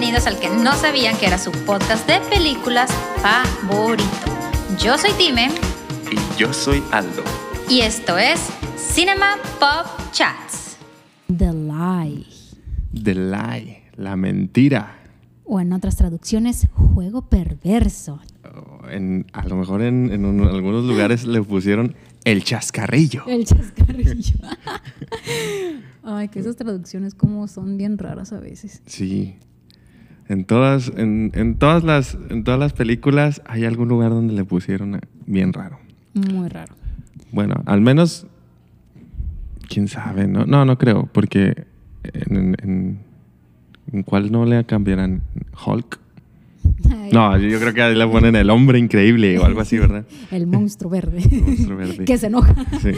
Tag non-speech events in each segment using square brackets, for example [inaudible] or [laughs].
Bienvenidos al que no sabían que era su podcast de películas favorito. Yo soy Time Y yo soy Aldo. y esto es Cinema Pop Chats. The Lie. The Lie, la mentira. O en otras traducciones, juego perverso. O en- a lo mejor en, en un- algunos lugares le pusieron el chascarrillo. El chascarrillo. [laughs] Ay, que esas traducciones como son bien raras a veces. Sí. En todas, en, en todas las, en todas las películas hay algún lugar donde le pusieron a- bien raro. Muy raro. Bueno, al menos, quién sabe, no, no, no creo, porque en, en- en- ¿en cuál no le cambiarán Hulk. Ay, No, yo creo que ahí le ponen el hombre increíble o algo así, [laughs] ¿verdad? El monstruo verde. monstruo verde. que se enoja. Sí.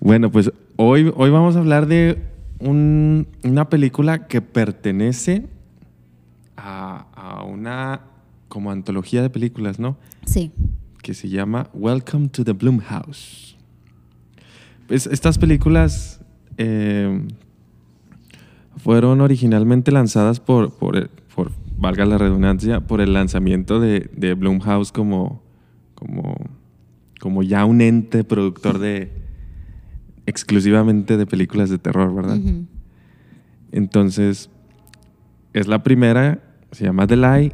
Bueno, pues hoy, hoy vamos a hablar de un- una película que pertenece a, a una como antología de películas, ¿no? Sí. Que se llama Welcome to the Bloomhouse. Pues estas películas eh, fueron originalmente lanzadas por, por, por, valga la redundancia, por el lanzamiento de, de Blumhouse como, como, como ya un ente productor de exclusivamente de películas de terror, ¿verdad? Entonces, es la primera, se llama Lie.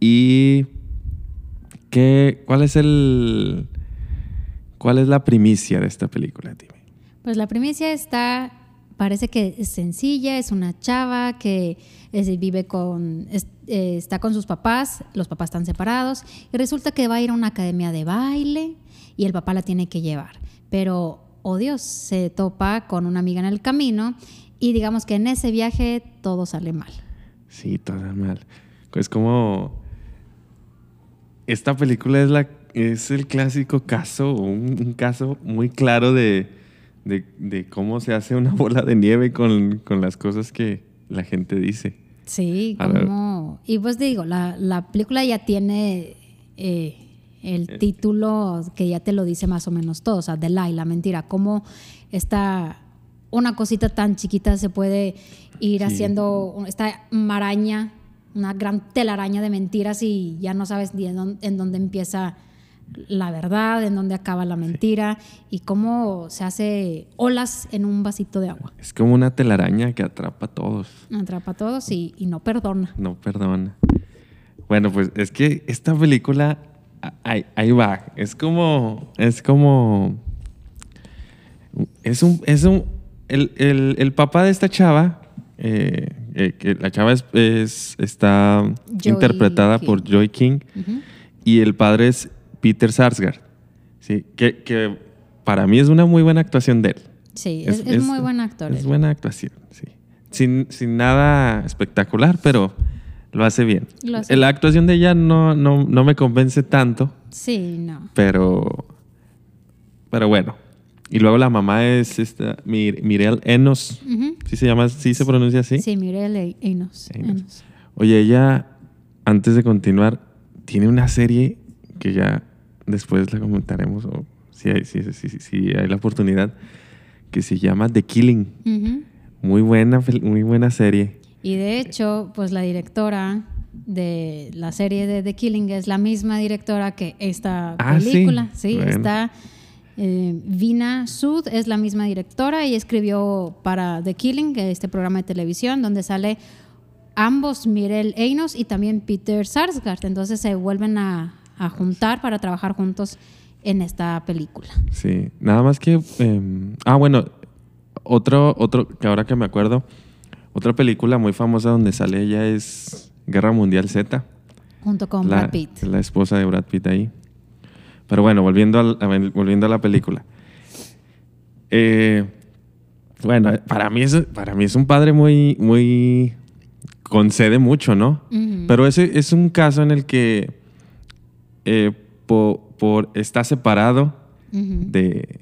¿Y qué, cuál es el. ¿Cuál es la primicia de esta película, Timmy? Pues la primicia está, parece que es sencilla, es una chava que vive con, eh, está con sus papás, los papás están separados, y resulta que va a ir a una academia de baile y el papá la tiene que llevar. Pero, oh Dios, se topa con una amiga en el camino y digamos que en ese viaje todo sale mal. Sí, todo mal. Es como. Esta película es, la, es el clásico caso, un, un caso muy claro de, de- de cómo se hace una [laughs] bola de nieve con, con las cosas que la gente dice. Sí, como... Y pues digo, la, la película ya tiene eh, el título que ya te lo dice más o menos todo, o sea, la mentira, cómo esta, una cosita tan chiquita se puede ir Sí. haciendo esta maraña, una gran telaraña de mentiras y ya no sabes ni en dónde, en dónde empieza la verdad, en dónde acaba la mentira y cómo se hace olas en un vasito de agua. Es como una telaraña que atrapa a todos. Atrapa a todos y, y no perdona. No perdona. Bueno, pues es que esta película, ahí, ahí va. Es como, es como, es un, es un, el, el- el papá de esta chava, eh, eh, que la chava es, es- está Joy interpretada King. por Joy King y el padre es Peter Sarsgaard, ¿sí? Que, que para mí es una muy buena actuación de él. Sí, es, es muy buen actor. Es él. buena actuación, sí. Sin, sin nada espectacular, pero lo hace bien. Lo hace La actuación de ella no, no, no me convence tanto, Sí, no. pero, pero bueno. Y luego la mamá es esta, Mir- Mirel Enos. ¿Sí se llama? ¿Sí se pronuncia así? Sí, Mirel E- Enos. Oye, ella, antes de continuar, tiene una serie que ya después la comentaremos, o si hay, si, si- si- si hay la oportunidad, que se llama The Killing. Muy buena, muy buena serie. Y de hecho, pues la directora de la serie de The Killing es la misma directora que esta Ah, sí. película. Sí, Bueno. está. Eh, Vina Sud es la misma directora y escribió para The Killing, este programa de televisión, donde sale ambos Mirel Enos y también Peter Sarsgaard. Entonces se vuelven a, a juntar para trabajar juntos en esta película. Sí, nada más que... eh, ah, bueno, otro, otro, que ahora que me acuerdo, otra película muy famosa donde sale ella es Guerra Mundial Z. Junto con la, Brad Pitt. La esposa de Brad Pitt ahí. Pero bueno, volviendo, al- a, volviendo a la película. Eh, bueno, para mí, es, para mí es un padre muy, muy... concede mucho, ¿no? Pero ese es un caso en el que eh, po- por, está separado de,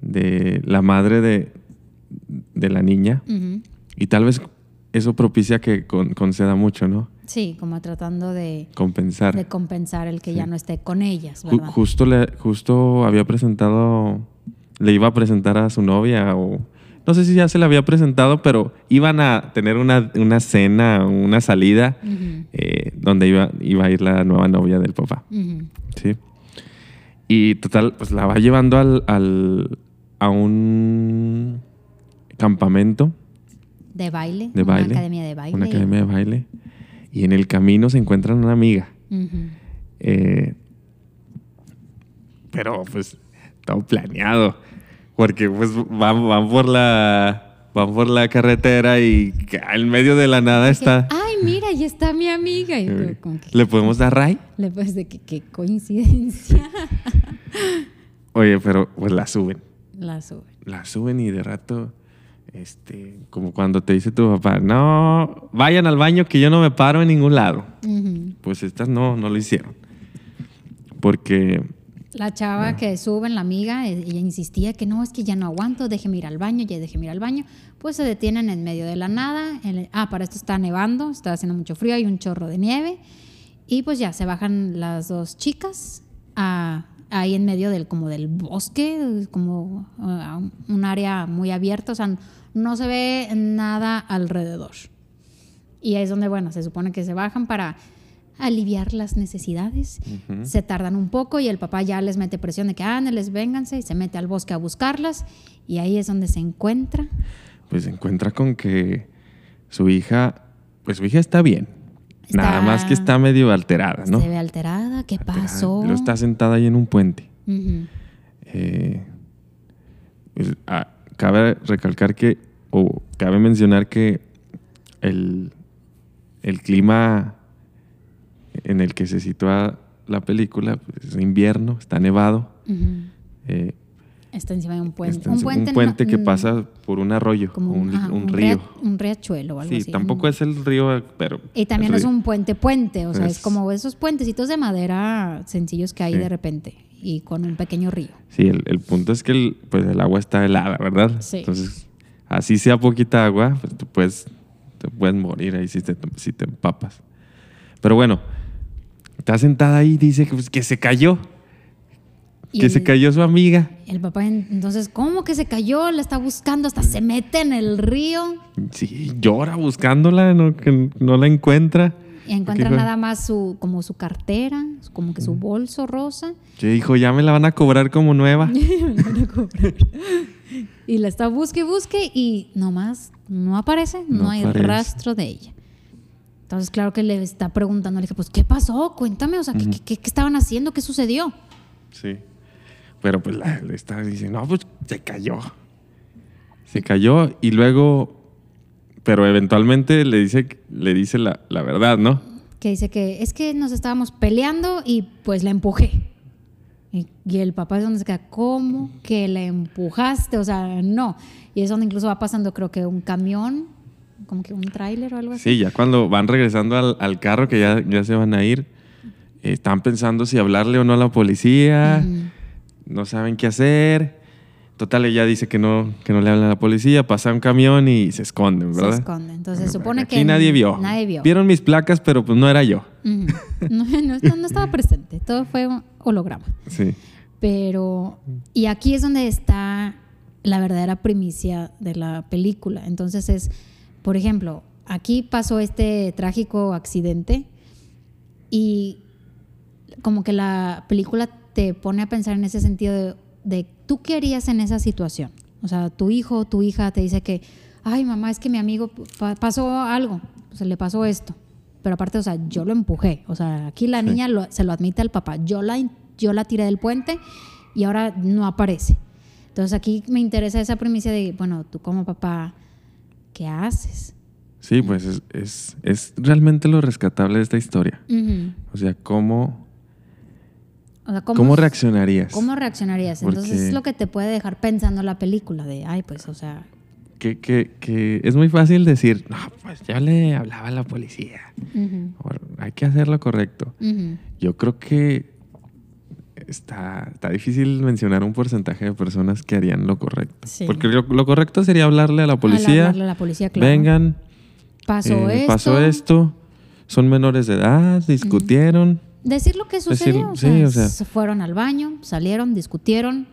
de la madre de, de la niña y tal vez eso propicia que con- conceda mucho, ¿no? Sí, como tratando de, Compensar. de compensar el que Sí. ya no esté con ellas, justo, le, justo había presentado, le iba a presentar a su novia o no sé si ya se le había presentado, pero iban a tener una, una cena, una salida eh, donde iba, iba a ir la nueva novia del papá. Sí. Y total, pues la va llevando al, al- a un campamento De baile. de una baile. academia de baile. Una academia de baile. Y en el camino se encuentran una amiga. Eh, pero pues todo planeado. Porque pues van, van por la van por la carretera y en medio de la nada está. Ay, mira, ahí está mi amiga. Y tú, como que- ¿Le podemos dar ray? le pues de que qué coincidencia. Oye, pero pues la suben. La sube. La suben y de rato, este, como cuando te dice tu papá, no, vayan al baño que yo no me paro en ningún lado. Pues estas no, no lo hicieron. Porque La chava que sube, la amiga, eh, ella insistía que no, es que ya no aguanto, déjeme ir al baño, ya déjeme ir al baño. Pues se detienen en medio de la nada. ah, para esto está nevando, está haciendo mucho frío, hay un chorro de nieve. Y pues ya se bajan las dos chicas a- ahí en medio del, como del bosque, como ah, un área muy abierta, o sea, no se ve nada alrededor. Y ahí es donde, bueno, se supone que se bajan para aliviar las necesidades. Se tardan un poco y el papá ya les mete presión de que ándeles, vénganse y se mete al bosque a buscarlas. Y ahí es donde se encuentra. pues se encuentra con que su hija, pues su hija está bien. Está- Nada más que está medio alterada, ¿no? Se ve alterada. ¿Qué Alterada. pasó? Luego está sentada ahí en un puente. Eh, pues, ah, cabe recalcar que, o cabe mencionar que el, el clima en el que se sitúa la película pues, es invierno, está nevado. Eh, Está encima de un puente. está en- un puente que no- pasa por un arroyo, como un, ajá, un río. un riachuelo o algo Sí, así. tampoco un- es el río, pero... Y también es un puente puente, o sea, es, Es- como esos puentecitos de madera sencillos que hay Sí. de repente y con un pequeño río. Sí, el, el punto es que el, pues el agua está helada, ¿verdad? Sí. Entonces, así sea poquita agua, pues tú puedes, te puedes morir ahí si te, si te empapas. Pero bueno, está sentada ahí y dice que, pues, que se cayó, Y que el- se cayó su amiga. El papá en- entonces, ¿cómo que se cayó? La está buscando, hasta se mete en el río Sí, llora buscándola, no, que no la encuentra. Y encuentra nada más su, como su cartera, como que su bolso rosa. Que dijo, ya me la van a cobrar como nueva. [laughs] Y la está busque busque y nomás no aparece, no, No hay aparece. rastro de ella. Entonces, claro que le está preguntando, le dije, pues, ¿qué pasó? Cuéntame, o sea, ¿qué, qué- qué estaban haciendo? ¿Qué sucedió? Sí. Pero pues la, le está diciendo, no, pues se cayó. Se cayó y luego, pero eventualmente le dice, le dice la, la verdad, ¿no? Que dice que es que nos estábamos peleando y pues la empujé. Y, y el papá es donde se queda, ¿cómo que la empujaste? O sea, no. Y es donde incluso va pasando, creo que un camión, como que un tráiler o algo así. Sí, ya cuando van regresando al, al carro, que ya, ya se van a ir, eh, están pensando si hablarle o no a la policía, no saben qué hacer. Total, ella dice que no, que no le hablan a la policía, pasa un camión y se esconden, Se ¿verdad? esconde. Entonces se supone Aquí que nadie vio. Nadie vio. Vieron mis placas, pero pues no era yo. [laughs] No, no- no- no estaba presente. Todo fue un holograma. Sí. Pero, y aquí es donde está la verdadera primicia de la película. Entonces es, por ejemplo, aquí pasó este trágico accidente y como que la película te pone a pensar en ese sentido de, de tú qué harías en esa situación. O sea, tu hijo o tu hija te dice que, ay mamá, es que mi amigo pa- pasó algo, o sea, le pasó esto. Pero aparte, o sea, yo lo empujé. O sea, aquí la Sí. niña lo- se lo admite al papá. Yo la, yo la tiré del puente y ahora no aparece. Entonces aquí me interesa esa premisa de, bueno, tú como papá, ¿qué haces? Sí, pues es, es, es realmente lo rescatable de esta historia. Ujú. O sea, ¿cómo, O sea, cómo, reaccionarías? ¿Cómo reaccionarías? Entonces Porque- es lo que te puede dejar pensando la película de, ay, pues, o sea, Que, que, que es muy fácil decir, no, pues yo le hablaba a la policía. ujú, O hay que hacer lo correcto. ujú. Yo creo que está, está difícil mencionar un porcentaje de personas que harían lo correcto. Sí. Porque lo, lo correcto sería hablarle a la policía, hablarle a la policía, claro. vengan, pasó eh, esto. pasó esto, son menores de edad, discutieron. Decir lo que Decir- sucedió. o sí, sea, o sea. se fueron al baño, salieron, discutieron.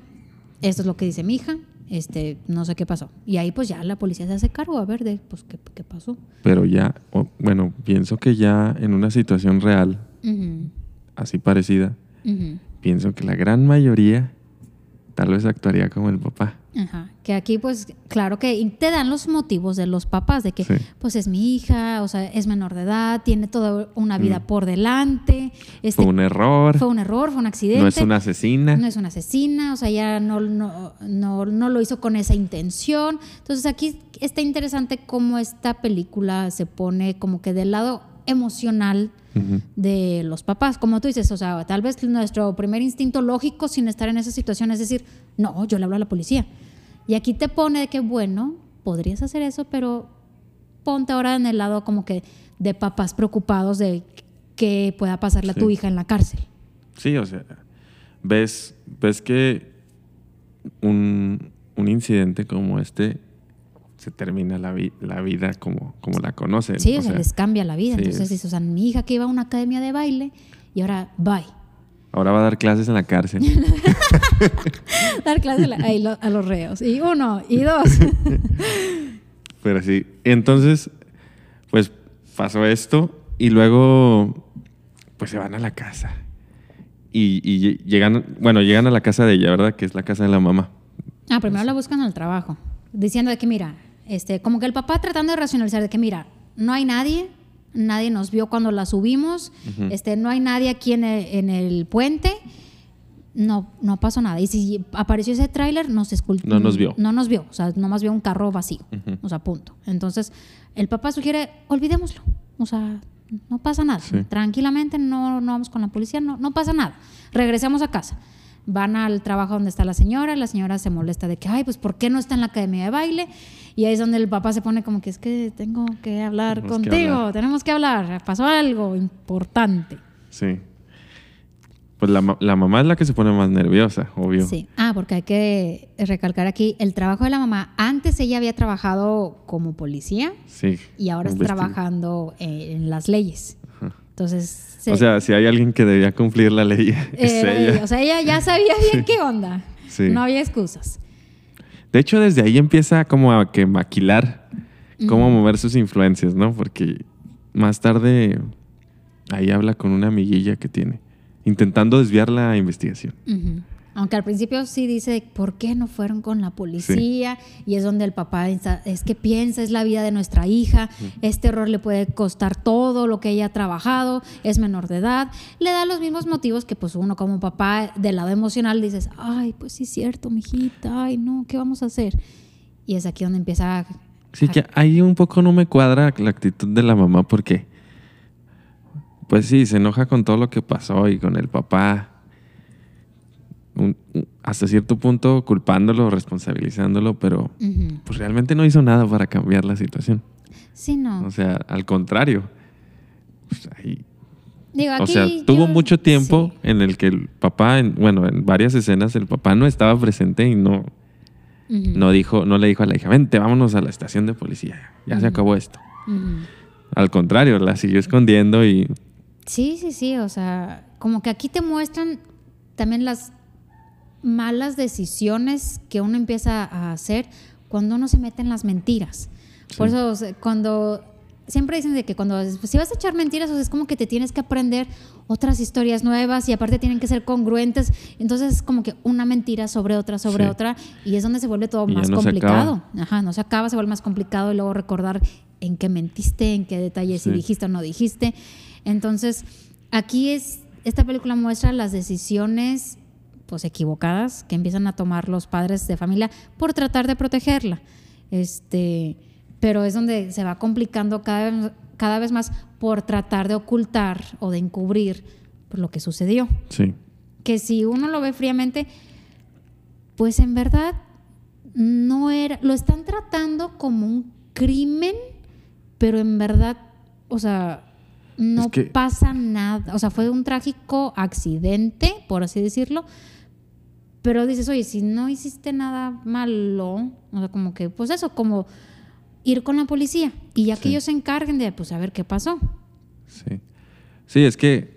Esto es lo que dice mi hija. Este, no sé qué pasó. Y ahí pues ya la policía se hace cargo a ver de pues qué, qué pasó. Pero ya, bueno, pienso que ya en una situación real, así parecida, pienso que la gran mayoría tal vez actuaría como el papá. Ajá. Que aquí, pues, claro que te dan los motivos de los papás, de que, Sí. pues, es mi hija, o sea, es menor de edad, tiene toda una vida Mm. por delante. Este, Fue un error, fue un error, fue un accidente. no es una asesina. No es una asesina, o sea, ya no, no, no, no lo hizo con esa intención. Entonces aquí está interesante cómo esta película se pone como que del lado emocional De los papás, como tú dices, o sea, tal vez nuestro primer instinto lógico sin estar en esa situación es decir, no, yo le hablo a la policía. Y aquí te pone de que, bueno, podrías hacer eso, pero ponte ahora en el lado como que de papás preocupados de que pueda pasarle a tu hija en la cárcel. Sí, o sea, ves, ves que un, un incidente como este se termina la, vi- la vida como, como la conocen. Sí, o sea, les cambia la vida. sí, Entonces dices, o sea, mi hija que iba a una academia de baile y ahora bye. Ahora va a dar clases en la cárcel. [laughs] Dar clases a los reos. Y uno, y dos. [laughs] Pero sí. Entonces, pues pasó esto y luego, pues se van a la casa. Y, y lle- llegan, bueno, llegan a la casa de ella, ¿verdad? Que es la casa de la mamá. Ah, primero la buscan al trabajo, diciendo de que mira, este, como que el papá tratando de racionalizar de que mira, no hay nadie, nadie nos vio cuando la subimos, este, no hay nadie aquí en el, en el puente, no, no pasó nada. Y si apareció ese tráiler, no se escul- No nos vio. No nos vio, o sea, nomás vio un carro vacío, Ujú. o sea, punto. Entonces, el papá sugiere, olvidémoslo, o sea, no pasa nada. Sí. Tranquilamente, no, no vamos con la policía, no, no pasa nada. Regresemos a casa. Van al trabajo donde está la señora, la señora se molesta de que, ay, pues, ¿por qué no está en la academia de baile? Y ahí es donde el papá se pone como que es que tengo que hablar Tenemos que contigo, hablar. tenemos que hablar, pasó algo importante. Sí. Pues la, la mamá es la que se pone más nerviosa, obvio. Sí. Ah, porque hay que recalcar aquí, el trabajo de la mamá, antes ella había trabajado como policía Sí. y ahora está trabajando eh, en las leyes. Entonces, O sea, si hay alguien que debía cumplir la ley, [laughs] es era ella. ella. O sea, ella ya sabía bien [laughs] qué onda. Sí. No había excusas. De hecho, desde ahí empieza como a que maquilar cómo mover sus influencias, ¿no? Porque más tarde ahí habla con una amiguilla que tiene, intentando desviar la investigación. Ujú. Aunque al principio sí dice, ¿por qué no fueron con la policía? Y es donde el papá es que piensa, es la vida de nuestra hija, este error le puede costar todo lo que ella ha trabajado, es menor de edad. Le da los mismos motivos que pues uno como papá del lado emocional dices, ay, pues sí es cierto, mijita, ay no, ¿qué vamos a hacer? Y es aquí donde empieza a... Sí, que ahí un poco no me cuadra la actitud de la mamá porque, pues sí, se enoja con todo lo que pasó y con el papá. Un- hasta cierto punto culpándolo, responsabilizándolo, pero pues realmente no hizo nada para cambiar la situación. Sí, no. O sea, al contrario. Pues ahí Digo, O sea, yo- tuvo mucho tiempo sí. en el que el papá, en- bueno, en varias escenas el papá no estaba presente y no, no dijo, no le dijo a la hija, vente, vámonos a la estación de policía, ya se acabó esto. Al contrario, la siguió escondiendo y Sí, sí, sí, o sea, como que aquí te muestran también las malas decisiones que uno empieza a hacer cuando uno se mete en las mentiras. Por Sí. eso o sea, cuando siempre dicen de que cuando si vas a echar mentiras, o sea, es como que te tienes que aprender otras historias nuevas y aparte tienen que ser congruentes. Entonces es como que una mentira sobre otra, sobre Sí. otra y es donde se vuelve todo Y más no complicado. Ajá, no se acaba, se vuelve más complicado y luego recordar en qué mentiste, en qué detalles si Sí. dijiste o no dijiste. Entonces, aquí es, esta película muestra las decisiones pues equivocadas que empiezan a tomar los padres de familia por tratar de protegerla. Este, pero es donde se va complicando cada vez, cada vez más por tratar de ocultar o de encubrir pues, lo que sucedió. Sí, que si uno lo ve fríamente, pues en verdad no era, lo están tratando como un crimen, pero en verdad, o sea, no Es que- pasa nada, o sea, fue un trágico accidente, por así decirlo, pero dices, oye, si no hiciste nada malo, o sea, como que, pues eso, como ir con la policía y ya que ellos se encarguen de, pues, a ver qué pasó. sí. Sí, es que,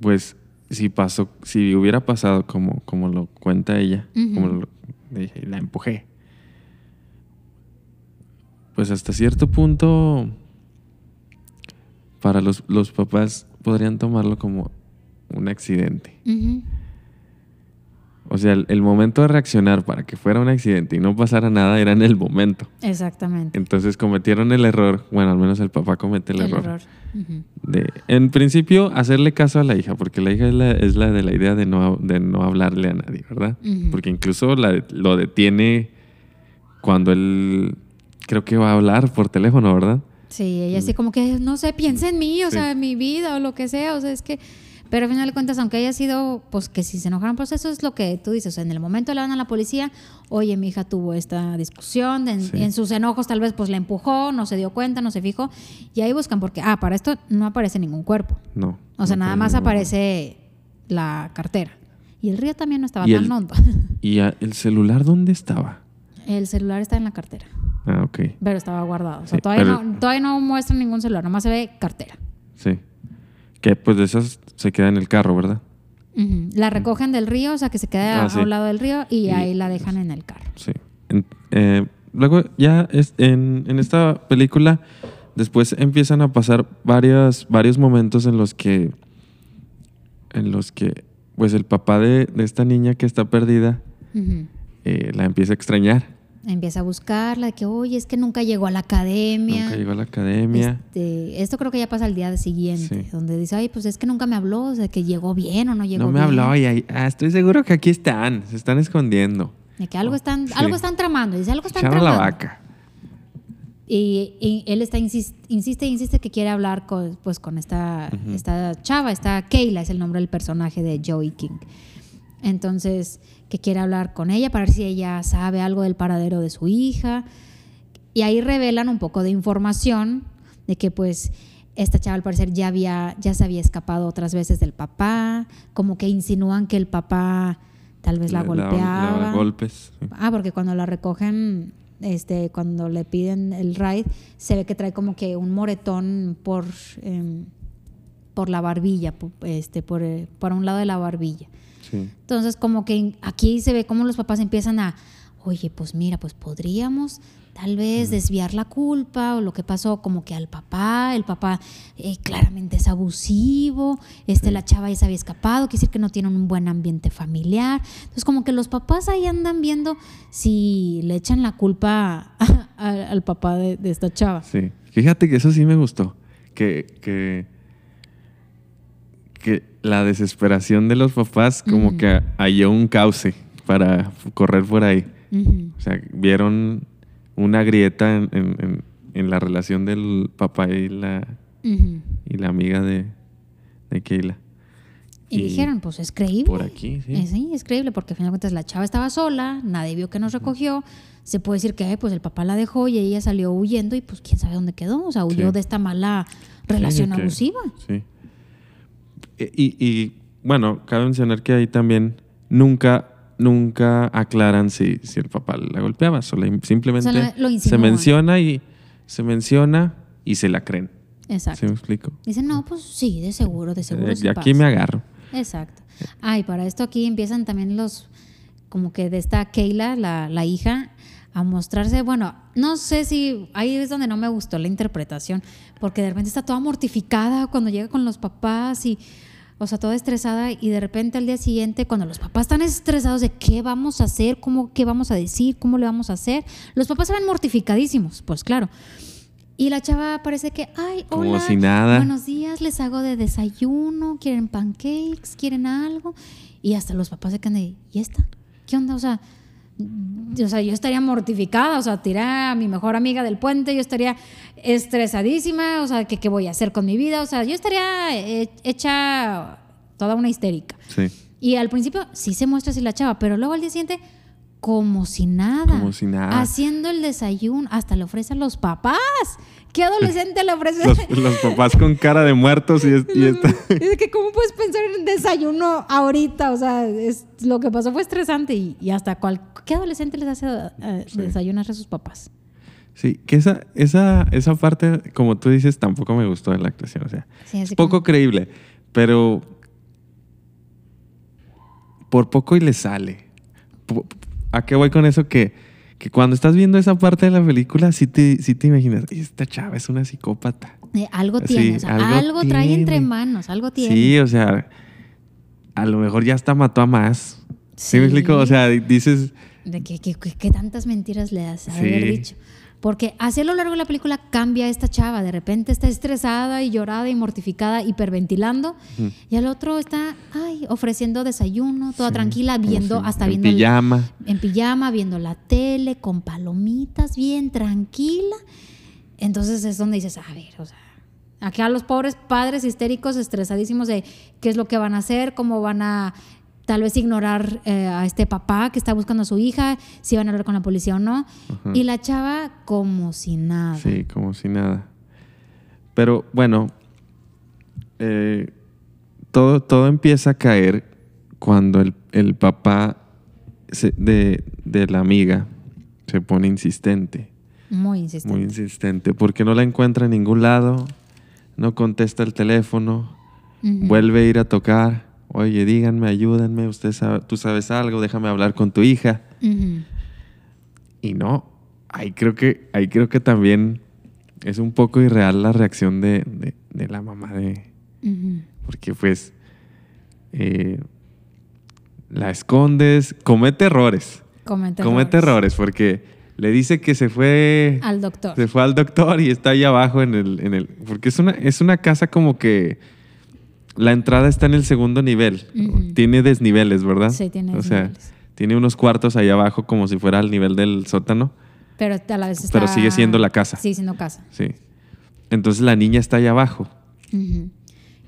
pues, si pasó, si hubiera pasado como, como lo cuenta ella, como lo- la empujé. Pues hasta cierto punto, para los, los papás podrían tomarlo como un accidente. Ujú. O sea, el, el momento de reaccionar para que fuera un accidente y no pasara nada era en el momento. Exactamente. Entonces cometieron el error, bueno, al menos el papá comete el, El error, de, en principio, hacerle caso a la hija, porque la hija es la, es la de la idea de no, de no hablarle a nadie, ¿verdad? Porque incluso la- lo detiene cuando él creo que va a hablar por teléfono, ¿verdad? Sí, ella así como que, no sé, piensa en mí, o Sí. sea, en mi vida o lo que sea, o sea, es que... Pero al final de cuentas, aunque haya sido, pues que si se enojaron, pues eso es lo que tú dices. O sea, en el momento le dan a la policía, oye, mi hija tuvo esta discusión, en, Sí. en sus enojos tal vez pues la empujó, no se dio cuenta, no se fijó, y ahí buscan porque, ah, para esto no aparece ningún cuerpo. No. O sea, no nada más aparece la cartera. Y el río también no estaba tan el- hondo. [laughs] ¿Y el celular dónde estaba? El celular está en la cartera, Ah, ok. pero estaba guardado. O sea, Sí, todavía, pero- no, todavía no muestra ningún celular, nomás se ve cartera. Sí. Que pues de esas se queda en el carro, ¿verdad? La recogen del río, o sea, que se queda Ah, a sí. un lado del río y, Y- ahí la dejan en el carro. Sí. En- eh, luego ya es- en, en esta película después empiezan a pasar varios, varios momentos en los que en los que pues el papá de, de esta niña que está perdida eh, la empieza a extrañar. Empieza a buscarla, de que, oye, es que nunca llegó a la academia. Nunca llegó a la academia. Este, esto creo que ya pasa el día siguiente, Sí. donde dice, ay, pues es que nunca me habló, o sea, que llegó bien o no llegó no me bien. habló y ahí, ah, estoy seguro que aquí están, se están escondiendo. De que algo están, Sí. algo están tramando, dice, algo están Echaron tramando. la vaca. Y, y él está insis- insiste insiste que quiere hablar con, pues, con esta, esta chava, esta Kayla, es el nombre del personaje de Joey King. Entonces, que quiere hablar con ella para ver si ella sabe algo del paradero de su hija. Y ahí revelan un poco de información de que pues esta chava al parecer ya había, ya se había escapado otras veces del papá, como que insinúan que el papá tal vez la, Le- golpeaba. le da golpes. sí. Ah, porque cuando la recogen, este, cuando le piden el ride, se ve que trae como que un moretón por, em, por la barbilla, este, por, eh, por un lado de la barbilla. Sí. Entonces, como que aquí se ve cómo los papás empiezan a, oye, pues mira, pues podríamos tal vez desviar la culpa o lo que pasó como que al papá, el papá eh, claramente es abusivo, este, la chava ya se había escapado, quiere decir que no tienen un buen ambiente familiar. Entonces, como que los papás ahí andan viendo si le echan la culpa [laughs] a- al papá de, de esta chava. Sí. Fíjate que eso sí me gustó. Que, que, que la desesperación de los papás como que halló un cauce para correr por ahí. O sea, vieron una grieta en, en- en- en la relación del papá y la, y la amiga de, de Keila. Y, Y dijeron, pues es creíble. Por aquí, sí. Eh, sí, es creíble porque al final de cuentas la chava estaba sola, nadie vio que nos recogió. Se puede decir que pues el papá la dejó y ella salió huyendo y pues quién sabe dónde quedó. O sea, huyó Sí. de esta mala relación Sí, que- abusiva. Sí. E- Y, y, bueno, cabe mencionar que ahí también nunca, nunca aclaran si, si el papá la golpeaba. Solo simplemente O sea, lo- lo se menciona y se menciona y se la creen. ¿Sí Exacto. me explico? Dicen, no, pues sí, de seguro, de seguro. Eh, sí y aquí pasa". me agarro. Exacto. Ah, y para esto aquí empiezan también los, como que de esta Keila, la, la hija, a mostrarse, bueno, no sé si ahí es donde no me gustó la interpretación, porque de repente está toda mortificada cuando llega con los papás y, o sea, toda estresada y de repente al día siguiente, cuando los papás están estresados de qué vamos a hacer, cómo, qué vamos a decir, cómo le vamos a hacer, los papás se ven mortificadísimos, pues claro. Y la chava parece que, ay, Como hola, si nada. buenos días, les hago de desayuno, quieren pancakes, quieren algo. Y hasta los papás se quedan de, ¿y esta? ¿Qué onda? O sea, o sea, yo estaría mortificada, o sea, tiré a mi mejor amiga del puente, yo estaría estresadísima, o sea, ¿qué, qué voy a hacer con mi vida? O sea, yo estaría eh, hecha toda una histérica. Sí. Y al principio sí se muestra así la chava, pero luego al día siguiente, como si nada. Como si nada. Haciendo el desayuno, hasta le ofrece a los papás. ¿Qué adolescente le ofrece? Los, los papás con cara de muertos y, es- y Es [laughs] que cómo puedes pensar en desayuno ahorita, o sea, es, lo que pasó fue estresante y, y hasta cual, ¿qué adolescente les hace Sí. desayunar a sus papás? Sí, que esa, esa, esa parte, como tú dices, tampoco me gustó de la actuación. O sea, Sí, así es poco como- creíble, pero por poco y le sale. ¿A qué voy con eso? Que, que cuando estás viendo esa parte de la película, sí te, sí te imaginas, esta chava es una psicópata. Eh, algo Sí, tiene, o sea, algo, algo trae entre manos, algo tiene. Sí, o sea, a lo mejor ya hasta mató a más. ¿Sí, me explico? O sea, dices, De que, que- que- que tantas mentiras le has haber dicho. Porque así a lo largo de la película cambia esta chava. De repente está estresada y llorada y mortificada, hiperventilando. Y al otro está, ay, ofreciendo desayuno, toda Sí, tranquila, viendo, hasta en viendo. el- pijama. en pijama, viendo la tele, con palomitas, bien tranquila. Entonces es donde dices, a ver, o sea, acá los pobres padres histéricos, estresadísimos de qué es lo que van a hacer, cómo van a tal vez ignorar eh, a este papá que está buscando a su hija, si van a hablar con la policía o no. Y la chava como si nada. Sí, como si nada. Pero bueno, eh, todo, todo empieza a caer cuando el, el papá se- de, de la amiga se pone insistente, Muy insistente. muy insistente, porque no la encuentra en ningún lado, no contesta el teléfono, vuelve a ir a tocar, oye, díganme, ayúdenme, usted sabe- tú sabes algo, déjame hablar con tu hija. Y no, ahí creo que, ahí creo que también es un poco irreal la reacción de, de- de la mamá de. Porque pues eh, la escondes, comete errores. Comete, comete errores porque le dice que se fue. Al doctor. Se fue al doctor y está ahí abajo en el. En el porque es una, es una casa como que. La entrada está en el segundo nivel. Ujú. Tiene desniveles, ¿verdad? Sí, tiene O sea, desniveles. tiene unos cuartos ahí abajo como si fuera al nivel del sótano. Pero a la vez está... Pero sigue siendo la casa. Sigue siendo casa. Sí. Entonces la niña está ahí abajo.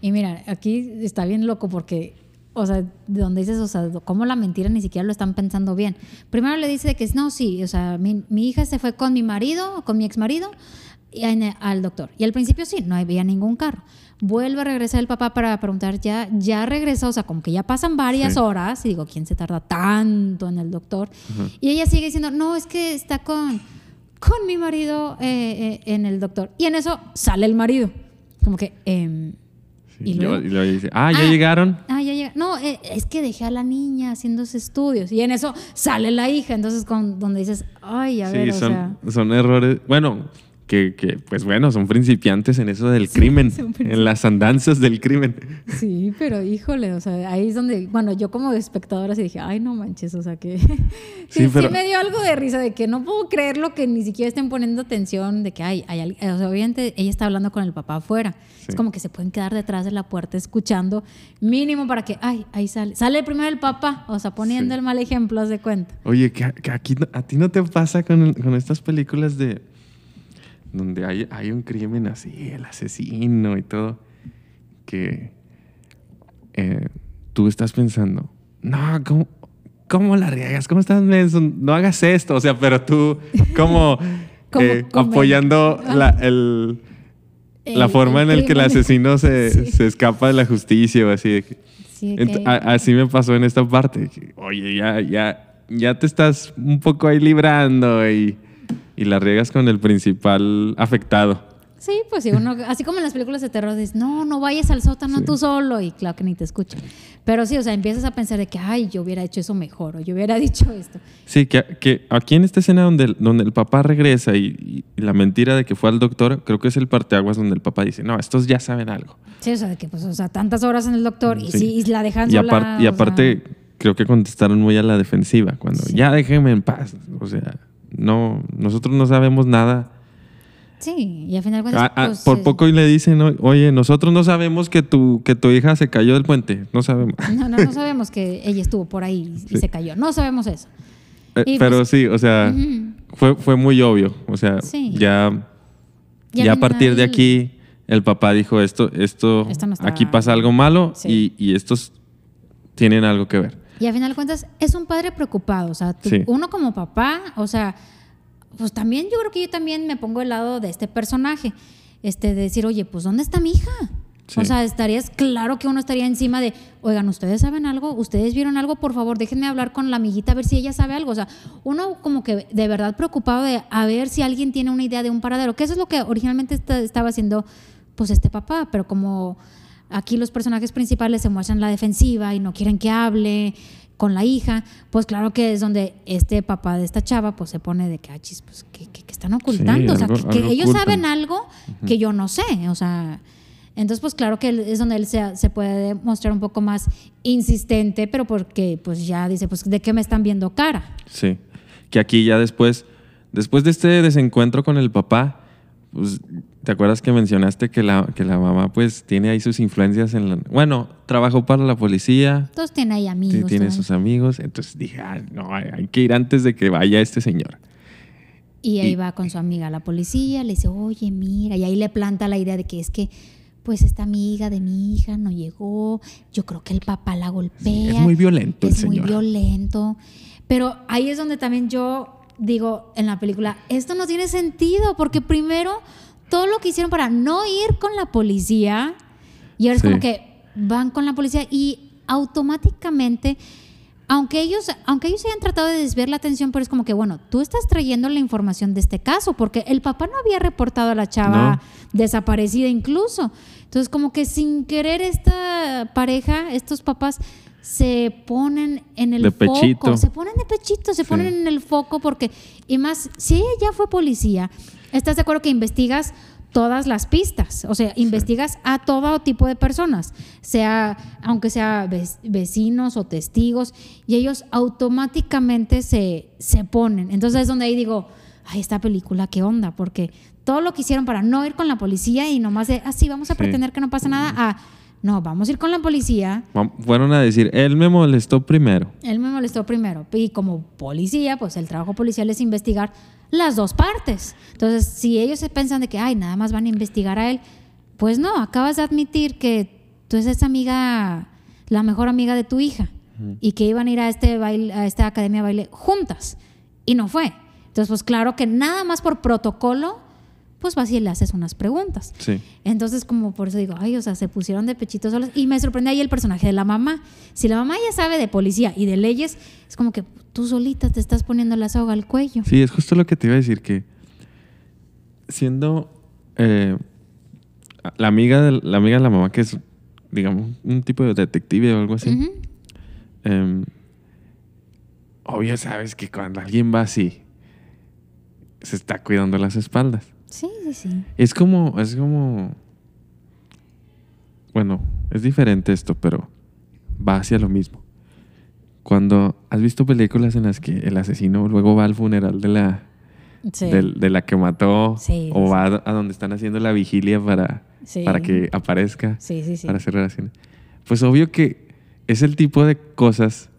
Y mira, aquí está bien loco porque, o sea, de donde dices, o sea, cómo la mentira ni siquiera lo están pensando bien. Primero le dice que no, sí, o sea, mi, mi hija se fue con mi marido, con mi ex marido, y en- al doctor. Y al principio sí, no había ningún carro. Vuelve a regresar el papá para preguntar, ya, ya regresó, o sea, como que ya pasan varias Sí. horas, y digo, ¿quién se tarda tanto en el doctor? Y ella sigue diciendo, no, es que está con, con mi marido eh, eh, en el doctor. Y en eso sale el marido. Como que, em, Sí, ¿Y luego- y luego dice, ah, ya Ah. llegaron. Ah, ya llega. No, eh, es que dejé a la niña haciendo sus estudios. Y en eso sale la hija. Entonces, con, donde dices, ay, a ver, sí, o son, sea. son errores. Bueno, que, que, pues bueno, son principiantes en eso del crimen, en las andanzas del crimen. Sí, pero híjole, o sea, ahí es donde, bueno, yo como espectadora sí dije, ay, no manches, o sea, que [laughs] sí, Sí, me dio algo de risa de que no puedo creerlo que ni siquiera estén poniendo atención de que hay, hay al- o sea, obviamente ella está hablando con el papá afuera. Es como que se pueden quedar detrás de la puerta escuchando mínimo para que, ay, ahí sale. Sale primero el papá, o sea, poniendo el mal ejemplo, haz de cuenta. Oye, que, que aquí a ti no te pasa con, con estas películas de donde hay, hay un crimen así, el asesino y todo, que eh, tú estás pensando, no, ¿cómo, cómo la riegas? ¿Cómo estás? No hagas esto, o sea, pero tú como, [laughs] eh, apoyando la, el- la El- forma en el que el asesino se, [laughs] Sí. se escapa de la justicia o así. de que- Sí, Ent- que- a- así me pasó en esta parte. Oye, ya, ya, ya te estás un poco ahí librando y, y la riegas con el principal afectado. Sí, pues sí, uno, así como en las películas de terror, dices, no, no vayas al sótano Sí. tú solo, y claro que ni te escuchan. Pero sí, o sea, empiezas a pensar de que, ay, yo hubiera hecho eso mejor, o yo hubiera [laughs] dicho esto. Sí, que, que aquí en esta escena donde, donde el papá regresa y, y- la mentira de que fue al doctor, creo que es el parteaguas donde el papá dice, no, estos ya saben algo. Sí, o sea, de que, pues, o sea, tantas horas en el doctor, y Sí. sí, y la dejan Y, y aparte, sea, creo que contestaron muy a la defensiva, cuando Sí. ya déjenme en paz. O sea, no, nosotros no sabemos nada. sí, y al final de cuentas, Ah, ah, pues, por poco y le dicen, "O- oye, nosotros no sabemos que tu, que tu hija se cayó del puente. No sabemos. [laughs] No, no, no sabemos que ella estuvo por ahí y Sí. se cayó. No sabemos eso. Eh, Y pero pues- sí, o sea, fue, fue muy obvio. O sea, Sí. ya, ya a partir de aquí, el papá dijo esto, esto, Esto no está- aquí pasa algo malo Sí. y, y estos tienen algo que ver. Y al final de cuentas es un padre preocupado, o sea, tú- Sí. uno como papá, o sea, pues también yo creo que yo también me pongo del lado de este personaje, este de decir, oye, pues ¿dónde está mi hija? Sí. O sea, estarías claro que uno estaría encima de, oigan, ¿ustedes saben algo? ¿Ustedes vieron algo? Por favor, déjenme hablar con la amiguita a ver si ella sabe algo. O sea, uno como que de verdad preocupado de a ver si alguien tiene una idea de un paradero, que eso es lo que originalmente esta- estaba haciendo pues este papá, pero como aquí los personajes principales se muestran la defensiva y no quieren que hable, con la hija, pues claro que es donde este papá de esta chava pues se pone de que, ah, chis, pues, ¿qué, qué- qué están ocultando? o sea, que, que ellos ocultan. saben algo que yo no sé, o sea... Entonces, pues claro que es donde él se, se puede mostrar un poco más insistente, pero porque pues ya dice, pues ¿de qué me están viendo cara? Sí. Que aquí ya después, después de este desencuentro con el papá, pues, ¿te acuerdas que mencionaste que la, que la mamá pues tiene ahí sus influencias en la... Bueno, trabajó para la policía, Todos tienen ahí amigos. tiene sus amigos, entonces dije, "Ah, no, hay que ir antes de que vaya este señor. Y ahí Y- va con su amiga a la policía, le dice, oye, mira, y ahí le planta la idea de que es que, pues esta amiga de mi hija no llegó, yo creo que el papá la golpea. es muy violento el Es muy señor. violento. Pero ahí es donde también yo digo en la película, esto no tiene sentido, porque primero todo lo que hicieron para no ir con la policía, y ahora es como que van con la policía y automáticamente aunque ellos, aunque ellos hayan tratado de desviar la atención, pero es como que, bueno, tú estás trayendo la información de este caso, porque el papá no había reportado a la chava No. desaparecida incluso. Entonces, como que sin querer esta pareja, estos papás se ponen en el De foco, pechito. se ponen de pechito, se Sí. ponen en el foco porque, y más, si ella ya fue policía, ¿estás de acuerdo que investigas todas las pistas? O sea, investigas a todo tipo de personas, sea, aunque sea vec- vecinos o testigos, y ellos automáticamente se, se ponen. Entonces es donde ahí digo, ay, esta película, ¿qué onda? Porque todo lo que hicieron para no ir con la policía y nomás de, ah, sí, vamos a Sí. pretender que no pasa nada, a, no, vamos a ir con la policía, Fueron a decir, él me molestó primero. él me molestó primero. Y como policía, pues el trabajo policial es investigar las dos partes. Entonces, si ellos se piensan de que, ay, nada más van a investigar a él, pues no, acabas de admitir que tú eres esa amiga, la mejor amiga de tu hija, y que iban a ir a, este baile, a esta academia de baile juntas. Y no fue. Entonces, pues claro que nada más por protocolo, pues vas y le haces unas preguntas. Sí. Entonces, como por eso digo, ay, o sea, se pusieron de pechitos solos. Y me sorprende ahí el personaje de la mamá. Si la mamá ya sabe de policía y de leyes, es como que tú solita te estás poniendo la soga al cuello. Sí, es justo lo que te iba a decir, que siendo eh, la, amiga de, la amiga de la mamá, que es, digamos, un tipo de detective o algo así, em, obvio sabes que cuando alguien va así, se está cuidando las espaldas. Sí, sí, sí. Es como, es como, bueno, es diferente esto, pero va hacia lo mismo. Cuando has visto películas en las que el asesino luego va al funeral de la, Sí. de, la que mató Sí, o va a, a donde están haciendo la vigilia para, para que aparezca, para hacer relaciones. Pues obvio que es el tipo de cosas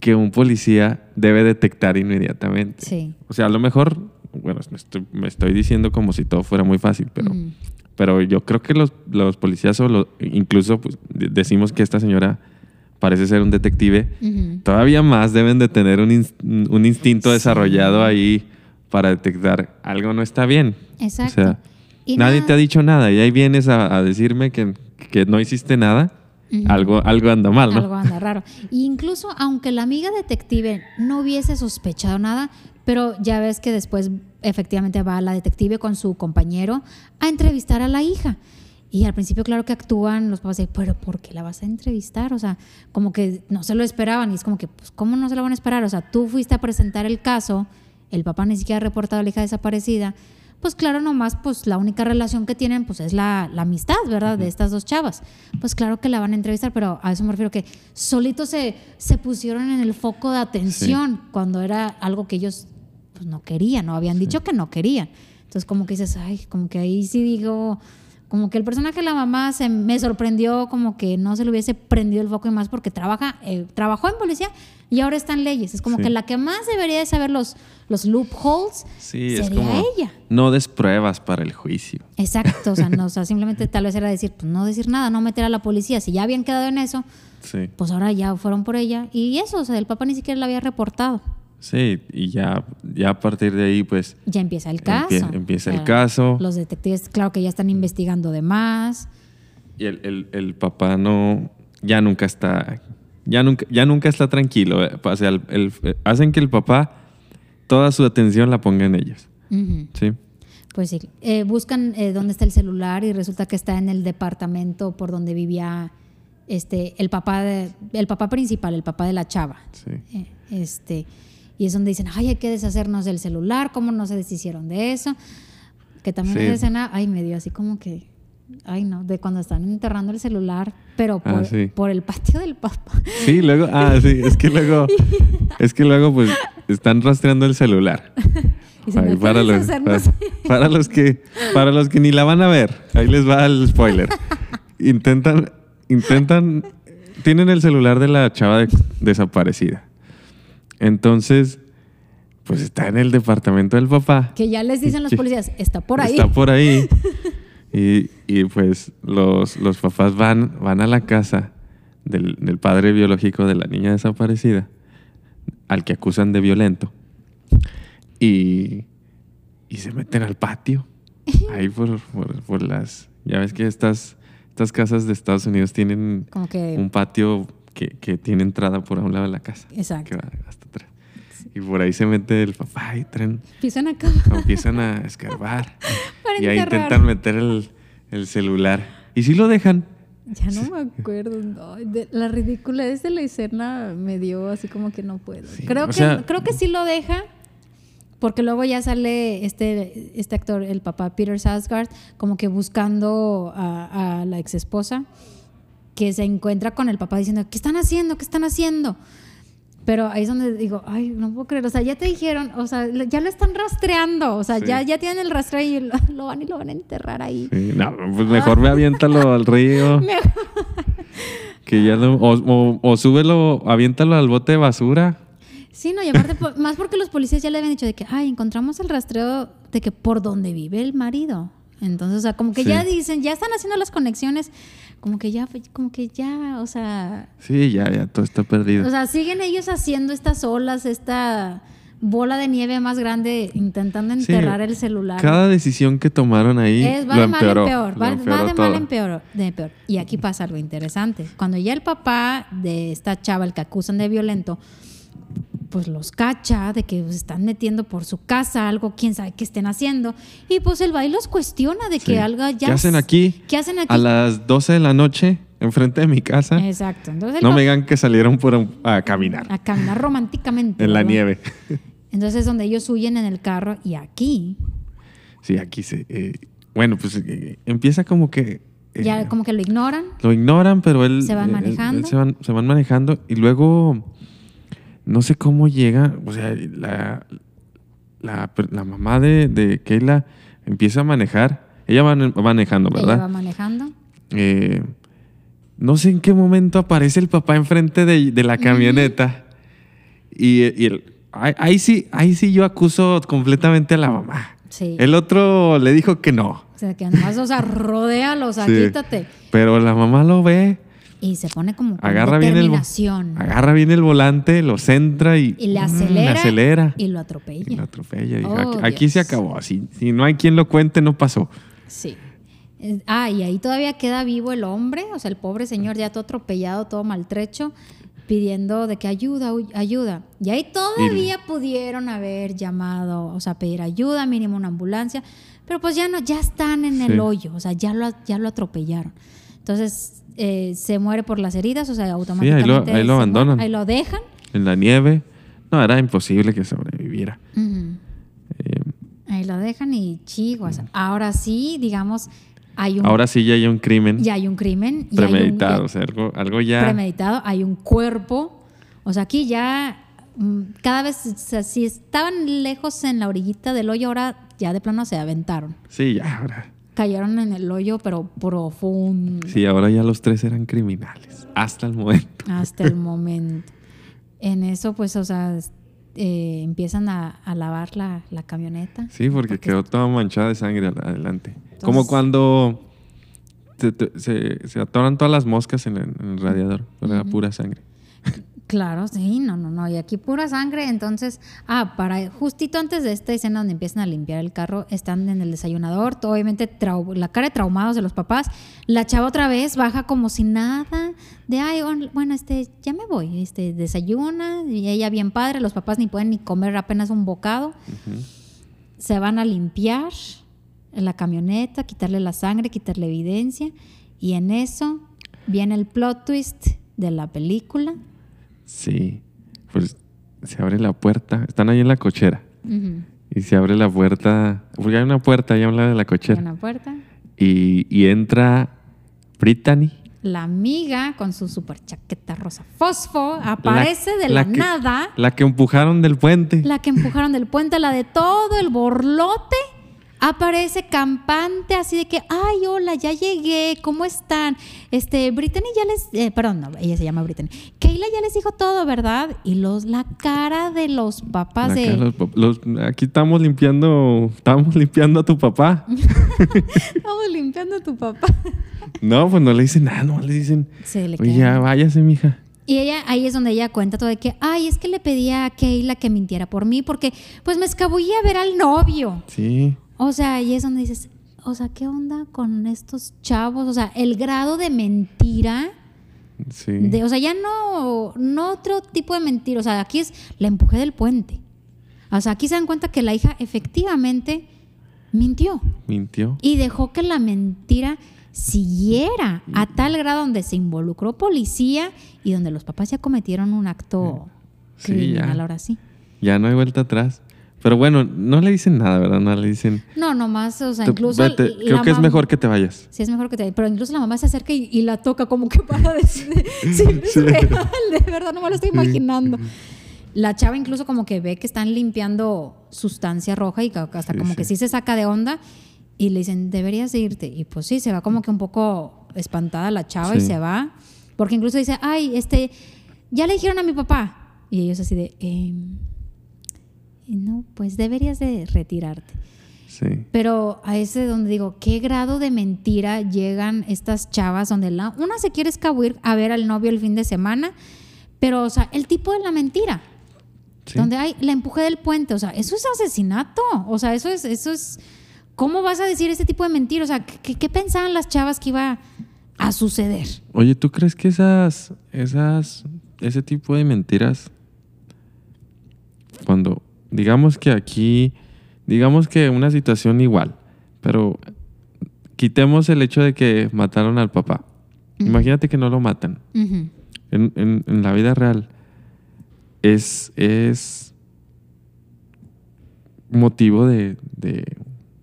que un policía debe detectar inmediatamente. Sí. O sea, a lo mejor, bueno, me estoy, me estoy diciendo como si todo fuera muy fácil, pero, pero yo creo que los, los policías o los- incluso pues, de- decimos que esta señora parece ser un detective, todavía más deben de tener un, ins- un instinto Sí. desarrollado ahí para detectar algo no está bien. Exacto. O sea, Y nadie nada- te ha dicho nada y ahí vienes a, a decirme que, que no hiciste nada, Ujú. algo, algo anda mal, ¿no? Algo anda raro. Y incluso aunque la amiga detective no hubiese sospechado nada, pero ya ves que después efectivamente va la detective con su compañero a entrevistar a la hija. Y al principio, claro que actúan los papás de, pero ¿por qué la vas a entrevistar? O sea, como que no se lo esperaban. Y es como que, pues, ¿cómo no se lo van a esperar? O sea, tú fuiste a presentar el caso, el papá ni siquiera ha reportado a la hija desaparecida. Pues claro, nomás, pues la única relación que tienen, pues es la, la amistad, ¿verdad? De estas dos chavas. Pues claro que la van a entrevistar, pero a eso me refiero que solitos se, se pusieron en el foco de atención cuando era algo que ellos pues no querían, no habían dicho que no querían. Entonces como que dices, ay, como que ahí sí digo, como que el personaje de la mamá se me sorprendió como que no se le hubiese prendido el foco y más porque trabaja, eh, trabajó en policía y ahora está en leyes. Es como Sí. que la que más debería de saber los, los loopholes Sí, es sería como ella. no des pruebas para el juicio. Exacto, o sea, no, o sea, [laughs] simplemente tal vez era decir, pues no decir nada, no meter a la policía. Si ya habían quedado en eso, Sí. pues ahora ya fueron por ella. Y eso, o sea, el papá ni siquiera la había reportado. Sí, y ya, ya a partir de ahí, pues, Ya empieza el caso. Empie- empieza el caso. Los detectives, claro que ya están investigando de más. y el, el- el papá no, ya nunca está, ya nunca, ya nunca está tranquilo. O sea, el- hacen que el papá toda su atención la ponga en ellos. Sí. Pues sí, eh, buscan eh, dónde está el celular y resulta que está en el departamento por donde vivía este, el papá de, el papá principal, el papá de la chava. Sí. Eh, Este, y es donde dicen, ay, hay que deshacernos del celular, ¿cómo no se deshicieron de eso? Que también Sí. escena, ay, me dio así como que, ay, no, de cuando están enterrando el celular, pero Ah, por, sí. por el patio del papá. Sí, luego, ah, sí, es que luego, [laughs] es que luego pues están rastreando el celular. Ay, "Hay que para, los, deshacernos". para- para los que, para los que ni la van a ver, ahí les va el spoiler. [laughs] Intentan, intentan, tienen el celular de la chava de- desaparecida. Entonces, pues está en el departamento del papá. Que ya les dicen los policías, está por ahí. Está por ahí. [laughs] Y, y, pues los, los papás van, van a la casa del, del padre biológico de la niña desaparecida, al que acusan de violento, y, y se meten al patio. [laughs] Ahí por, por- por las... Ya ves que estas, estas casas de Estados Unidos tienen Como que, un patio que, que tiene entrada por un lado de la casa. Exacto. Que va hasta atrás. Y por ahí se mete el papá y traen pisan acá. empiezan a escarbar [laughs] Para y ahí intentan meter el, el celular. Y si lo dejan. Ya no me acuerdo. Ay, de- la ridiculez de la escena me dio así como que no puedo. Sí, creo, que, sea- creo que sí lo deja. Porque luego ya sale este, este actor, el papá Peter Sarsgaard, como que buscando a, a la ex esposa, que se encuentra con el papá diciendo, ¿qué están haciendo? ¿Qué están haciendo? Pero ahí es donde digo, ay, no puedo creer. O sea, ya te dijeron, o sea, ya lo están rastreando. O sea, Sí. ya, ya tienen el rastreo y lo, [laughs] lo van y lo van a enterrar ahí. Sí, no, pues mejor me aviéntalo [laughs] al río. [laughs] Que ya lo- o, o- o súbelo, aviéntalo al bote de basura. Sí, no, y aparte, más porque los policías ya le habían dicho de que, ay, encontramos el rastreo de que por donde vive el marido. Entonces, o sea, como que Sí. ya dicen, ya están haciendo las conexiones, como que ya, como que ya, o sea, Sí, ya, ya, todo está perdido. o sea, siguen ellos haciendo estas olas, esta bola de nieve más grande, intentando Sí, enterrar el celular. Cada decisión que tomaron ahí Es, va lo de mal empeoró. en peor, va, de todo. mal en peor, de peor. Y aquí pasa algo interesante. Cuando ya el papá de esta chava, el que acusan de violento, pues los cacha de que se están metiendo por su casa algo, quién sabe qué estén haciendo. Y pues el baile los cuestiona de Sí. que algo ya... ¿Qué hacen aquí? ¿Qué hacen aquí? A las 12 de la noche, enfrente de mi casa. Exacto. Entonces No me digan que salieron por a caminar a caminar románticamente. en la ¿verdad? nieve. Entonces es donde ellos huyen en el carro y aquí Sí, aquí se. eh, bueno, pues eh, empieza como que. eh, ya como que lo ignoran. Lo ignoran, pero él. Se van él- manejando. él se, van, se van manejando y luego. No sé cómo llega. O sea, la, la, la mamá de, de Keila empieza a manejar. Ella va manejando, Ella va ¿verdad? manejando. Eh, no sé en qué momento aparece el papá enfrente de, de la camioneta. Y, y el- ahí, ahí sí, ahí sí yo acuso completamente a la mamá. Sí. El otro le dijo que no. O sea, que nomás, o sea, rodéalo, o sea, Sí. quítate. Pero la mamá lo ve, Y se pone como agarra bien, el, agarra bien el volante, lo centra y, y le mm, acelera, acelera y lo y atropella. lo atropella. Y Oh, aquí, aquí se acabó. Si, si no hay quien lo cuente, no pasó. Sí. Ah, y ahí todavía queda vivo el hombre, o sea, el pobre señor ya todo atropellado, todo maltrecho, pidiendo de que ayuda, ayuda. Y ahí todavía pudieron haber llamado, o sea, pedir ayuda, mínimo una ambulancia, pero pues ya no, ya están en Sí. el hoyo, o sea, ya lo, ya lo atropellaron. Entonces, eh, se muere por las heridas, o sea, automáticamente. ahí lo se mu- abandonan. Ahí lo dejan. En la nieve. No, era imposible que sobreviviera. Ujú. Eh, Ahí lo dejan y chiguas. Ahora sí, digamos, hay un, ahora sí ya hay un crimen ya hay un crimen. un- premeditado. ya- o sea, algo, algo ya. premeditado, hay un cuerpo. O sea, aquí ya mm, cada vez, o sea, si estaban lejos en la orillita del hoyo, ahora ya de plano se aventaron. Sí, ya ahora. Cayeron en el hoyo, pero profundo Sí, ahora ya los tres eran criminales. Hasta el momento. hasta el [laughs] momento. En eso, pues, o sea, eh, empiezan a, a lavar la, la camioneta. Sí, porque quedó toda manchada de sangre adelante. Entonces- Como cuando se, se- se atoran todas las moscas en el, en el radiador. Pero era pura sangre. Claro, sí, no, no, no. Y aquí pura sangre. Entonces, ah, para justito antes de esta escena donde empiezan a limpiar el carro, están en el desayunador, todo, obviamente la cara de traumados de los papás. La chava otra vez baja como si nada, de ay, bueno, este, ya me voy, este, desayuna, y ella bien padre, los papás ni pueden ni comer apenas un bocado. Se van a limpiar la camioneta, quitarle la sangre, quitarle evidencia, y en eso viene el plot twist de la película. Sí. Pues se abre la puerta. Están ahí en la cochera. Y se abre la puerta. Porque hay una puerta ahí a un lado de la cochera. una puerta. Y, y entra Brittany. La amiga con su super chaqueta rosa fosfo aparece de la, que- nada. La que empujaron del puente. La que empujaron del puente, la de todo el borlote, aparece campante, así de que, ay, hola, ya llegué, ¿cómo están? Este, Brittany ya les, eh, perdón, no, ella se llama Brittany. Keila ya les dijo todo, ¿verdad? Y los, la cara de los papás La de, los los- aquí estamos limpiando, estamos limpiando a tu papá. [laughs] estamos limpiando a tu papá. No, pues no le dicen nada, no le dicen, Se le oye, ya váyase, mija. Y ella, ahí es donde ella cuenta todo de que, ay, es que le pedía a Keila que mintiera por mí porque pues me escabullí a ver al novio. Sí, O sea, y es donde dices, o sea, ¿qué onda con estos chavos? O sea, el grado de mentira, sí. de, o sea, ya no, no otro tipo de mentira, o sea, aquí es la empujé del puente. O sea, aquí se dan cuenta que la hija efectivamente mintió Mintió. y dejó que la mentira siguiera a tal grado donde se involucró policía y donde los papás ya cometieron un acto Sí, criminal ya. ahora sí. Ya no hay vuelta atrás. Pero bueno, no le dicen nada, ¿verdad? No le dicen. No, nomás, o sea, "Tú incluso vete". la Creo que es mejor que te vayas. Sí, es mejor que te Pero incluso la mamá se acerca y, y la toca como que para [laughs] decir. Sí, es real, de verdad, no me lo estoy imaginando. La chava incluso como que ve que están limpiando sustancia roja y hasta Sí, como sí. que sí se saca de onda y le dicen, deberías de irte. Y pues sí, se va como que un poco espantada la chava y se va. Porque incluso dice, ay, este, ya le dijeron a mi papá. Y ellos así de, "Em, no, pues deberías de retirarte. Sí. Pero a ese donde digo, ¿qué grado de mentira llegan estas chavas donde la, una se quiere escabuir a ver al novio el fin de semana? Pero, o sea, el tipo de la mentira, sí. donde hay la empujé del puente, o sea, eso es asesinato, o sea, eso es, eso es, ¿cómo vas a decir ese tipo de mentira? O sea, ¿qué, qué pensaban las chavas que iba a suceder? Oye, ¿tú crees que esas, esas, ese tipo de mentiras, cuando, digamos que aquí, digamos que una situación igual, pero quitemos el hecho de que mataron al papá. Imagínate que no lo matan. En, en- en la vida real es, es motivo de, de,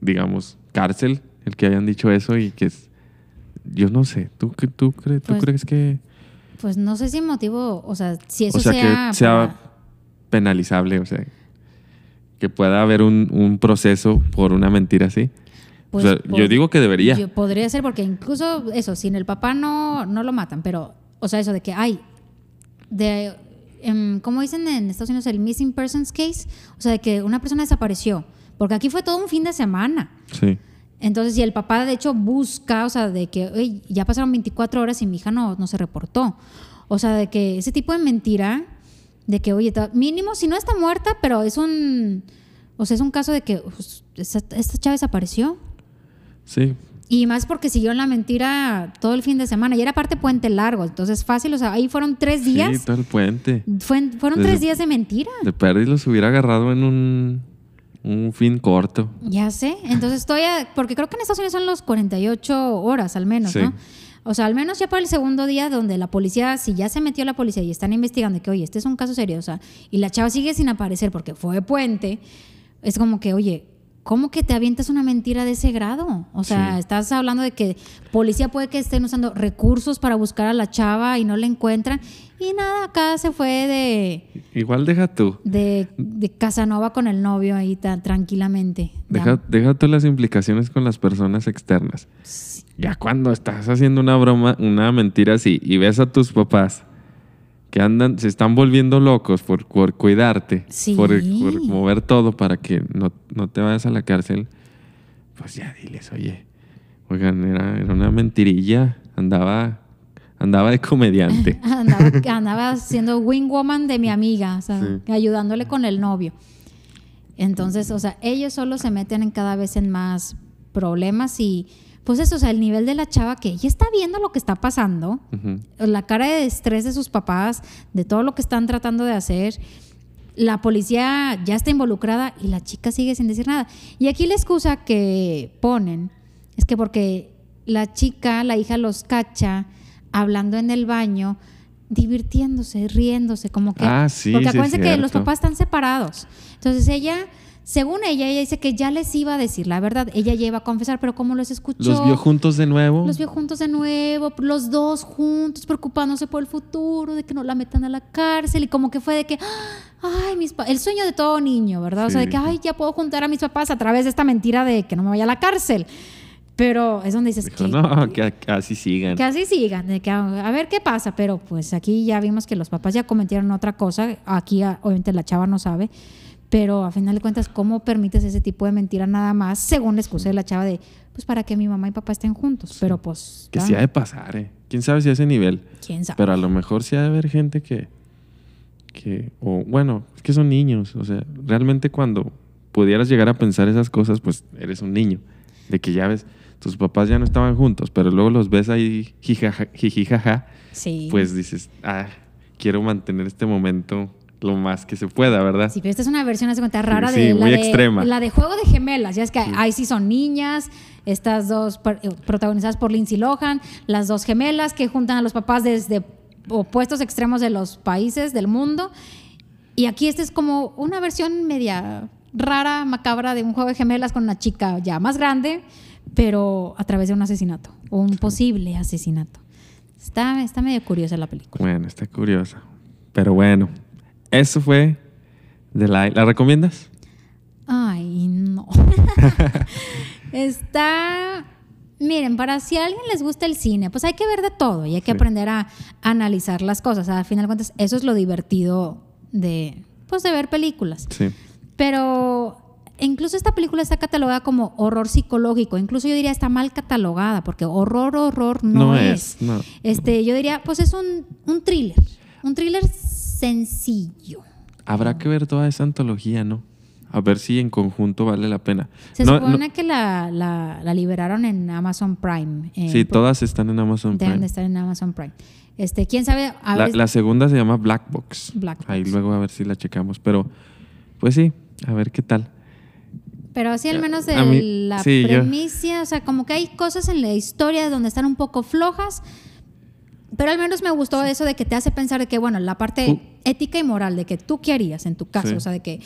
digamos, cárcel el que hayan dicho eso y que es, yo no sé, ¿tú, qué- tú, crees, ¿tú Pues, crees que, Pues no sé si motivo, o sea, si eso o sea, sea, que sea para- penalizable, o sea, que pueda haber un, un proceso por una mentira así? Pues, o sea, por- yo digo que debería. Yo podría ser porque incluso eso, sin el papá no, no lo matan, pero, o sea, eso de que hay, de, em, como dicen en Estados Unidos, el missing persons case, o sea, de que una persona desapareció, porque aquí fue todo un fin de semana. Sí, Entonces, si el papá de hecho busca, o sea, de que "Oye, ya pasaron 24 horas y mi hija no, no se reportó. O sea, de que ese tipo de mentira, de que, oye, mínimo, si no está muerta, pero es un, o sea, es un caso de que pues, esta, esta chava desapareció. sí, Y más porque siguió en la mentira todo el fin de semana. Y era parte puente largo, entonces fácil. O sea, ahí fueron tres sí, días. todo el puente. Fue- fueron Desde- tres días de mentira. De perdiz los hubiera agarrado en un, un fin corto. Ya sé. Entonces estoy. a- porque creo que en Estados Unidos son los 48 horas al menos, Sí. ¿no? O sea, al menos ya para el segundo día donde la policía, si ya se metió la policía y están investigando que, oye, este es un caso serio, o sea, y la chava sigue sin aparecer porque fue puente, es como que, oye, ¿cómo que te avientas una mentira de ese grado? O sea, Sí. estás hablando de que policía puede que estén usando recursos para buscar a la chava y no la encuentran. Y nada, acá se fue de, Igual deja tú. de, de Casanova con el novio ahí tan tranquilamente. Deja, deja tú las implicaciones con las personas externas. Ya cuando estás haciendo una broma, una mentira así, y ves a tus papás que andan, se están volviendo locos por, por cuidarte, Sí. por, por mover todo para que no, no te vayas a la cárcel, pues ya diles, oye, oigan, era, era una mentirilla, andaba, andaba de comediante. [laughs] andaba, andaba siendo wing woman de mi amiga, o sea, Sí. ayudándole con el novio. Entonces, o sea, ellos solo se meten en cada vez en más problemas y pues eso, o sea, el nivel de la chava que ella está viendo lo que está pasando, la cara de estrés de sus papás, de todo lo que están tratando de hacer. La policía ya está involucrada y la chica sigue sin decir nada. Y aquí la excusa que ponen es que porque la chica, la hija los cacha hablando en el baño, divirtiéndose, riéndose, como que... Ah, sí, Porque sí, acuérdense que los papás están separados. Entonces ella, según ella, ella dice que ya les iba a decir la verdad. Ella ya iba a confesar, pero como los escuchó... Los vio juntos de nuevo. Los vio juntos de nuevo, los dos juntos, preocupándose por el futuro, de que no la metan a la cárcel y como que fue de que, ay, mis el sueño de todo niño, ¿verdad? O sea, de que, ay, ya puedo juntar a mis papás a través de esta mentira de que no me vaya a la cárcel. Pero es donde dices Dijo, que, no, que que así sigan. que así sigan, de que a, a ver qué pasa, pero pues aquí ya vimos que los papás ya cometieron otra cosa, aquí a- obviamente la chava no sabe, pero a final de cuentas, ¿cómo permites ese tipo de mentira nada más según la excusa de la chava de, pues para que mi mamá y papá estén juntos? Pero pues, Que ah, sí ha de pasar, ¿eh? ¿Quién sabe si a ese nivel? quién sabe. Pero a lo mejor sí ha de haber gente que, que, o bueno, es que son niños. O sea, realmente cuando pudieras llegar a pensar esas cosas, pues eres un niño. De que ya ves, tus papás ya no estaban juntos, pero luego los ves ahí jijaja, jijijaja, sí. pues dices, ah, quiero mantener este momento lo más que se pueda, ¿verdad? Sí, pero esta es una versión, hace cuenta, rara Sí, de, sí, la muy de extrema. la de Juego de Gemelas. Ya es que ahí sí son niñas, estas dos eh, protagonizadas por Lindsay Lohan, las dos gemelas que juntan a los papás desde opuestos extremos de los países del mundo. Y aquí esta es como una versión media rara, macabra de un juego de gemelas con una chica ya más grande, pero a través de un asesinato o un posible asesinato. Está, está medio curiosa la película. Bueno, está curiosa. Pero bueno, eso fue de la... ¿La recomiendas? Ay, no. [laughs] Está. Miren, para si a alguien les gusta el cine, pues hay que ver de todo y hay que Sí. aprender a analizar las cosas. Al final de cuentas, eso es lo divertido de, pues, de ver películas. Sí. Pero incluso esta película está catalogada como horror psicológico. Incluso yo diría está mal catalogada, porque horror, horror no, No es. es, no. Este, yo diría, pues es un, un thriller. Un thriller sencillo. Habrá que ver toda esa antología, ¿no? A ver si en conjunto vale la pena. Se No- no- supone que la, la- la liberaron en Amazon Prime. eh, sí, todas están en Amazon Deben de Prime. estar en Amazon Prime. Este, quién sabe. A La, la segunda se llama Black Box. Black Ahí Box. luego a ver si la checamos. Pero, pues sí, a ver qué tal. Pero así al menos de mí- la sí, yo- premisa, o sea, como que hay cosas en la historia donde están un poco flojas. Pero al menos me gustó eso de que te hace pensar de que, bueno, la parte ética y moral de que tú qué harías en tu caso, Sí. o sea, de que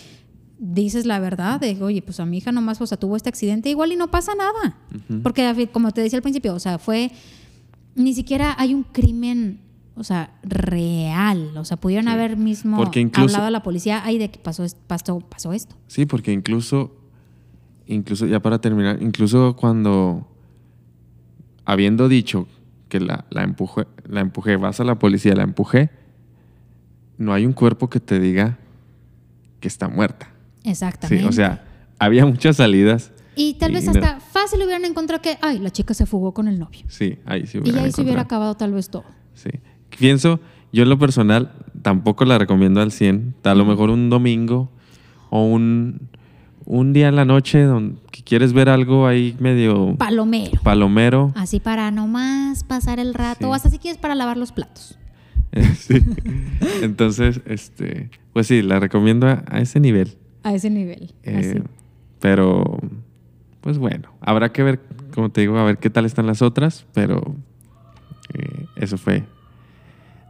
dices la verdad, de oye, pues a mi hija nomás, o sea, tuvo este accidente igual y no pasa nada. Porque a fin- como te decía al principio, o sea, fue, ni siquiera hay un crimen, o sea, real, o sea, pudieron Sí. haber mismo Porque incluso- hablado a la policía, ay, de que pasó, pasó, pasó esto. Sí, porque incluso, incluso, ya para terminar, incluso cuando, habiendo dicho que la, la, empujé, la empujé, vas a la policía, la empujé, no hay un cuerpo que te diga que está muerta. Exactamente. Sí, o sea, había muchas salidas. y tal y vez no- hasta fácil hubieran encontrado que, ay, la chica se fugó con el novio. Sí, ahí sí Y ahí se hubiera acabado tal vez todo. Sí. Pienso, yo en lo personal tampoco la recomiendo al 100. A lo mejor un domingo o un, un día en la noche donde que quieres ver algo ahí medio Palomero. palomero. Así para nomás pasar el rato, Sí. o hasta si quieres para lavar los platos. [laughs] Sí. Entonces, este, pues sí, la recomiendo a, a ese nivel. A ese nivel. Eh, así. pero, pues bueno, habrá que ver, como te digo, a ver qué tal están las otras, pero eh, eso fue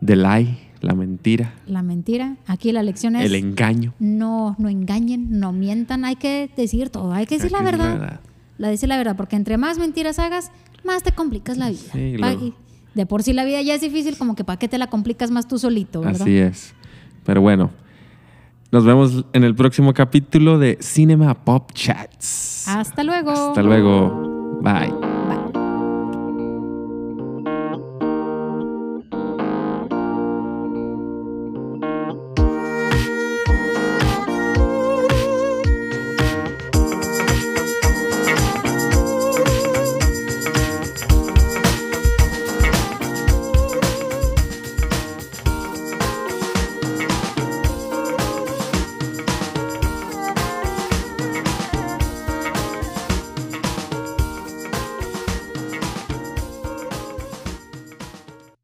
The Lie, la mentira, La mentira. Aquí la lección es el engaño. no, no engañen, no mientan. Hay que decir todo, hay que decir la decir la verdad. verdad. La dice la verdad, porque entre más mentiras hagas, más te complicas la vida. Sí, De por sí la vida ya es difícil, como que para qué te la complicas más tú solito, ¿verdad? Así es. Pero bueno, nos vemos en el próximo capítulo de Cinema Pop Chats. Hasta luego. Hasta luego. Bye.